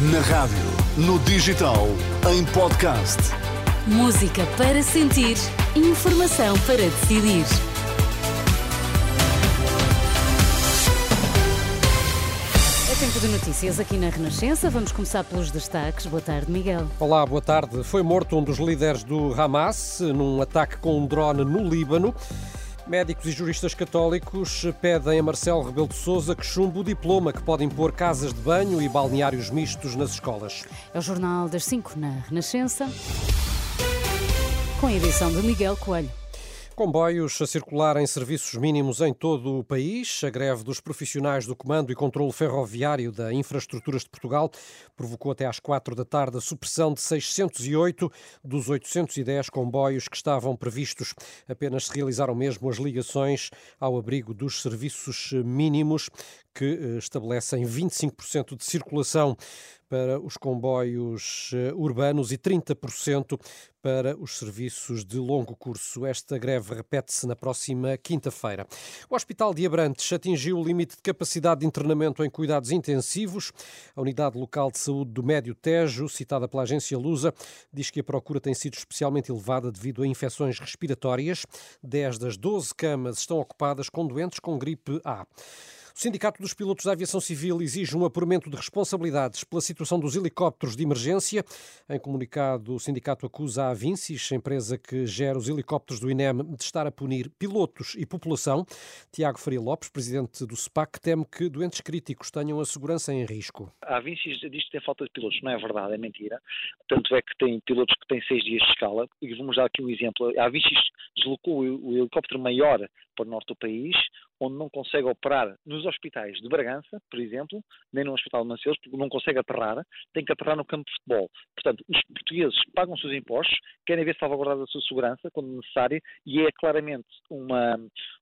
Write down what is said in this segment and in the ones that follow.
Na rádio, no digital, em podcast. Música para sentir, informação para decidir. É tempo de notícias aqui na Renascença. Vamos começar pelos destaques. Boa tarde, Miguel. Olá, boa tarde. Foi morto um dos líderes do Hamas num ataque com um drone no Líbano. Médicos e juristas católicos pedem a Marcelo Rebelo de Sousa que chumbe o diploma que pode impor casas de banho e balneários mistos nas escolas. É o Jornal das 5 na Renascença, com a edição de Miguel Coelho. Comboios a circular em serviços mínimos em todo o país. A greve dos profissionais do Comando e Controlo Ferroviário da Infraestruturas de Portugal provocou até às quatro da tarde a supressão de 608 dos 810 comboios que estavam previstos. Apenas se realizaram mesmo as ligações ao abrigo dos serviços mínimos que eh, estabelecem 25% de circulação para os comboios eh, urbanos e 30% para os serviços de longo curso. Esta greve repete-se na próxima quinta-feira. O Hospital de Abrantes atingiu o limite de capacidade de internamento em cuidados intensivos. A Unidade Local de Saúde do Médio Tejo, citada pela agência Lusa, diz que a procura tem sido especialmente elevada devido a infecções respiratórias. 10 das 12 camas estão ocupadas com doentes com gripe A. O Sindicato dos Pilotos da Aviação Civil exige um apuramento de responsabilidades pela situação dos helicópteros de emergência. Em comunicado, o sindicato acusa a Avincis, empresa que gera os helicópteros do INEM, de estar a punir pilotos e população. Tiago Faria Lopes, presidente do SPAC, teme que doentes críticos tenham a segurança em risco. A Avincis diz que tem falta de pilotos. Não é verdade, é mentira. Tanto é que tem pilotos que têm seis dias de escala. E vamos dar aqui um exemplo. A Avincis deslocou o helicóptero maior para o norte do país, onde não consegue operar nos hospitais de Bragança, por exemplo, nem no Hospital de Mancelos, porque não consegue aterrar, tem que aterrar no campo de futebol. Portanto, os portugueses pagam os seus impostos, querem ver salvaguardada a sua segurança, quando necessário, e é claramente uma,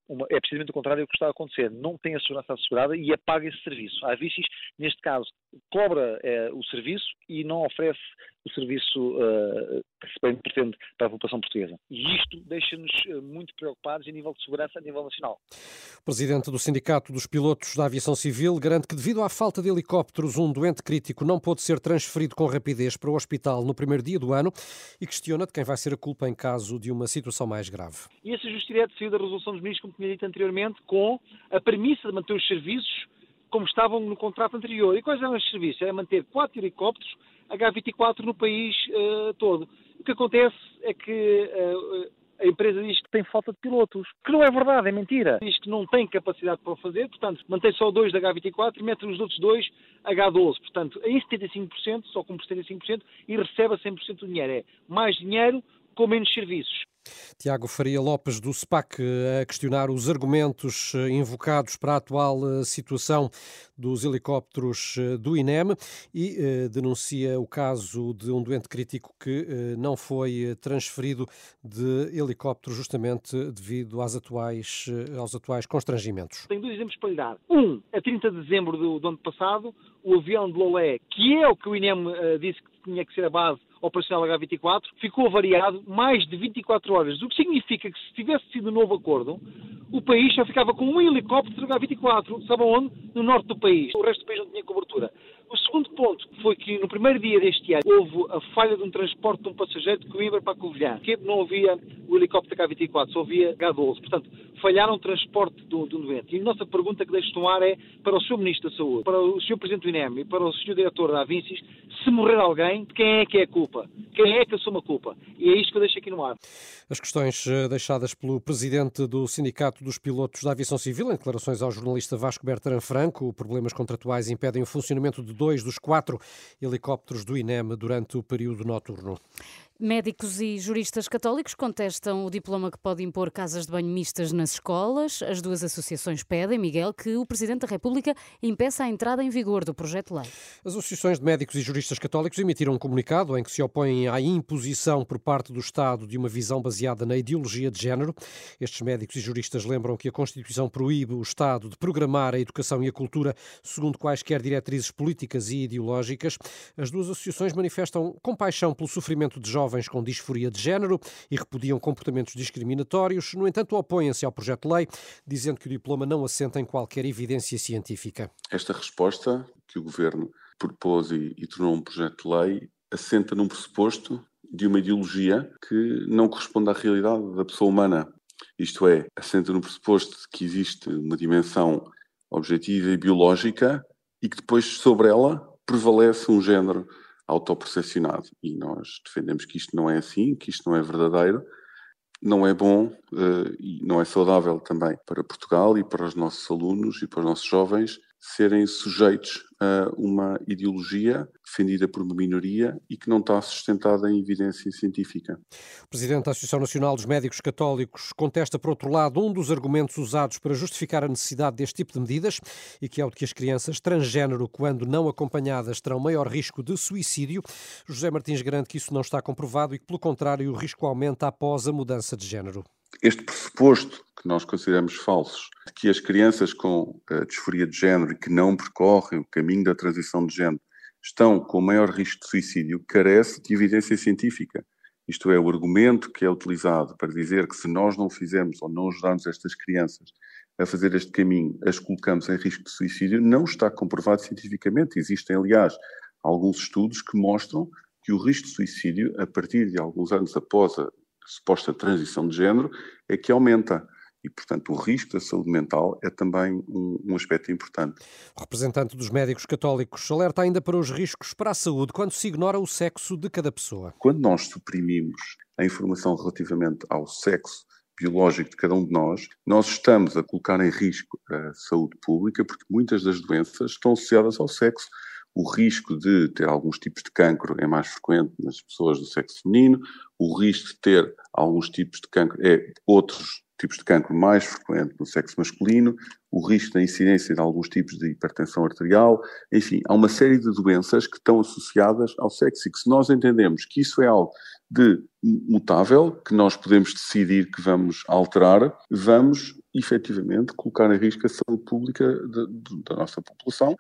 uma, é precisamente o contrário do que está a acontecer. Não tem a segurança assegurada e apaga esse serviço. A Vicis, neste caso, cobra é, o serviço e não oferece o serviço uh, que se bem pretende para a população portuguesa. E isto deixa-nos eh, muito preocupados a nível de segurança a nível nacional. O presidente do Sindicato dos Pilotos da Aviação Civil garante que, devido à falta de helicópteros, um doente crítico não pôde ser transferido com rapidez para o hospital no primeiro dia do ano e questiona de quem vai ser a culpa em caso de uma situação mais grave. E esse ajuste direto saiu da resolução dos ministros, tinha dito anteriormente, com a premissa de manter os serviços como estavam no contrato anterior. E quais eram os serviços? Era manter quatro helicópteros H24 no país uh, todo. O que acontece é que uh, a empresa diz que tem falta de pilotos, que não é verdade, é mentira. Diz que não tem capacidade para o fazer, portanto, mantém só dois da H24 e mete os outros dois H12. Portanto, em 75%, só com 75%, e recebe a 100% do dinheiro. É mais dinheiro com menos serviços. Tiago Faria Lopes, do SPAC, a questionar os argumentos eh, invocados para a atual eh, situação dos helicópteros eh, do INEM e denuncia o caso de um doente crítico que não foi transferido de helicóptero justamente devido às atuais, aos atuais constrangimentos. Tenho dois exemplos para lhe dar. Um, a 30 de dezembro do, do ano passado, o avião de Lolé, que é o que o INEM disse que tinha que ser a base operacional H24, ficou variado mais de 24 horas, o que significa que se tivesse sido um novo acordo, o país já ficava com um helicóptero H24, sabe onde? No norte do país. O resto do país não tinha cobertura. Segundo ponto foi que no primeiro dia deste ano houve a falha de um transporte de um passageiro de Coimbra para Covilhã, que não havia o helicóptero H24, só havia H12. Portanto, falharam o transporte do, do doente. E a nossa pergunta que deixo no ar é para o Sr. Ministro da Saúde, para o Sr. Presidente do INEM e para o Sr. Diretor da Avincis, se morrer alguém, quem é que é a culpa? Quem é que assume a culpa? E é isto que eu deixo aqui no ar. As questões eh, deixadas pelo Presidente do Sindicato dos Pilotos da Aviação Civil, em declarações ao jornalista Vasco Bertrand Franco, problemas contratuais impedem o funcionamento de dois dos quatro helicópteros do INEM durante o período noturno. Médicos e juristas católicos contestam o diploma que pode impor casas de banho mistas nas escolas. As duas associações pedem, Miguel, que o Presidente da República impeça a entrada em vigor do projeto de lei. As associações de médicos e juristas católicos emitiram um comunicado em que se opõem à imposição por parte do Estado de uma visão baseada na ideologia de género. Estes médicos e juristas lembram que a Constituição proíbe o Estado de programar a educação e a cultura segundo quaisquer diretrizes políticas e ideológicas. As duas associações manifestam compaixão pelo sofrimento de jovens jovens com disforia de género e repudiam comportamentos discriminatórios. No entanto, opõem-se ao projeto de lei, dizendo que o diploma não assenta em qualquer evidência científica. Esta resposta que o governo propôs e, e tornou um projeto de lei assenta num pressuposto de uma ideologia que não corresponde à realidade da pessoa humana. Isto é, assenta no pressuposto de que existe uma dimensão objetiva e biológica e que depois sobre ela prevalece um género autopercepcionado. E nós defendemos que isto não é assim, que isto não é verdadeiro, não é bom uh, e não é saudável também para Portugal e para os nossos alunos e para os nossos jovens serem sujeitos a uma ideologia defendida por uma minoria e que não está sustentada em evidência científica. O Presidente da Associação Nacional dos Médicos Católicos contesta, por outro lado, um dos argumentos usados para justificar a necessidade deste tipo de medidas e que é o de que as crianças transgênero, quando não acompanhadas, terão maior risco de suicídio. José Martins garante que isso não está comprovado e que, pelo contrário, o risco aumenta após a mudança de género. Este pressuposto que nós consideramos falsos, de que as crianças com uh, disforia de género e que não percorrem o caminho da transição de género estão com maior risco de suicídio, carece de evidência científica. Isto é, o argumento que é utilizado para dizer que se nós não fizermos ou não ajudarmos estas crianças a fazer este caminho, as colocamos em risco de suicídio, não está comprovado cientificamente. Existem, aliás, alguns estudos que mostram que o risco de suicídio, a partir de alguns anos após a suposta transição de género, é que aumenta. E, portanto, o risco da saúde mental é também um, um, aspecto importante. O representante dos médicos católicos alerta ainda para os riscos para a saúde quando se ignora o sexo de cada pessoa. Quando nós suprimimos a informação relativamente ao sexo biológico de cada um de nós, nós estamos a colocar em risco a saúde pública porque muitas das doenças estão associadas ao sexo o risco de ter alguns tipos de cancro é mais frequente nas pessoas do sexo feminino, o risco de ter alguns tipos de cancro é outros tipos de cancro mais frequente no sexo masculino, o risco da incidência de alguns tipos de hipertensão arterial, enfim, há uma série de doenças que estão associadas ao sexo e que se nós entendemos que isso é algo de mutável, que nós podemos decidir que vamos alterar, vamos efetivamente colocar em risco a saúde pública de, de, da nossa população.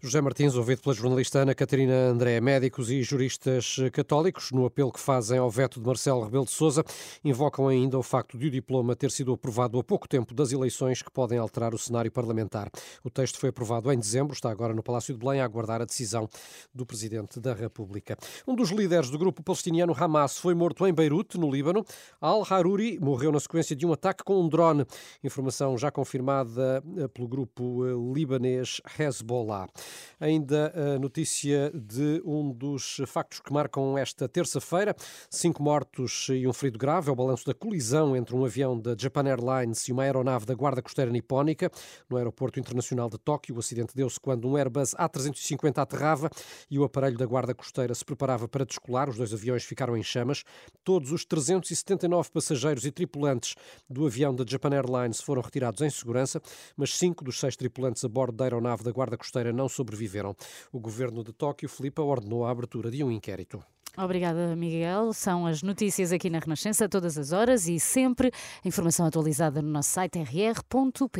José Martins, ouvido pela jornalista Ana Catarina André, médicos e juristas católicos, no apelo que fazem ao veto de Marcelo Rebelo de Sousa, invocam ainda o facto de o diploma ter sido aprovado há pouco tempo das eleições que podem alterar o cenário parlamentar. O texto foi aprovado em dezembro, está agora no Palácio de Belém a aguardar a decisão do Presidente da República. Um dos líderes do grupo palestiniano Hamas foi morto em Beirute, no Líbano. Al-Haruri morreu na sequência de um ataque com um drone. Informação já confirmada eh, pelo grupo eh, libanês Hezbollah. Ainda a notícia de um dos factos que marcam esta terça-feira: cinco mortos e um ferido grave. É o balanço da colisão entre um avião da Japan Airlines e uma aeronave da Guarda Costeira Nipónica no Aeroporto Internacional de Tóquio. O acidente deu-se quando um Airbus A350 aterrava e o aparelho da Guarda Costeira se preparava para descolar. Os dois aviões ficaram em chamas. Todos os 379 passageiros e tripulantes do avião da Japan Airlines foram retirados em segurança, mas cinco dos seis tripulantes a bordo da aeronave da Guarda Costeira não sobreviveram. O governo de Tóquio, Filipe, ordenou a abertura de um inquérito. Obrigada, Miguel. São as notícias aqui na Renascença, todas as horas e sempre. Informação atualizada no nosso site rr.pt.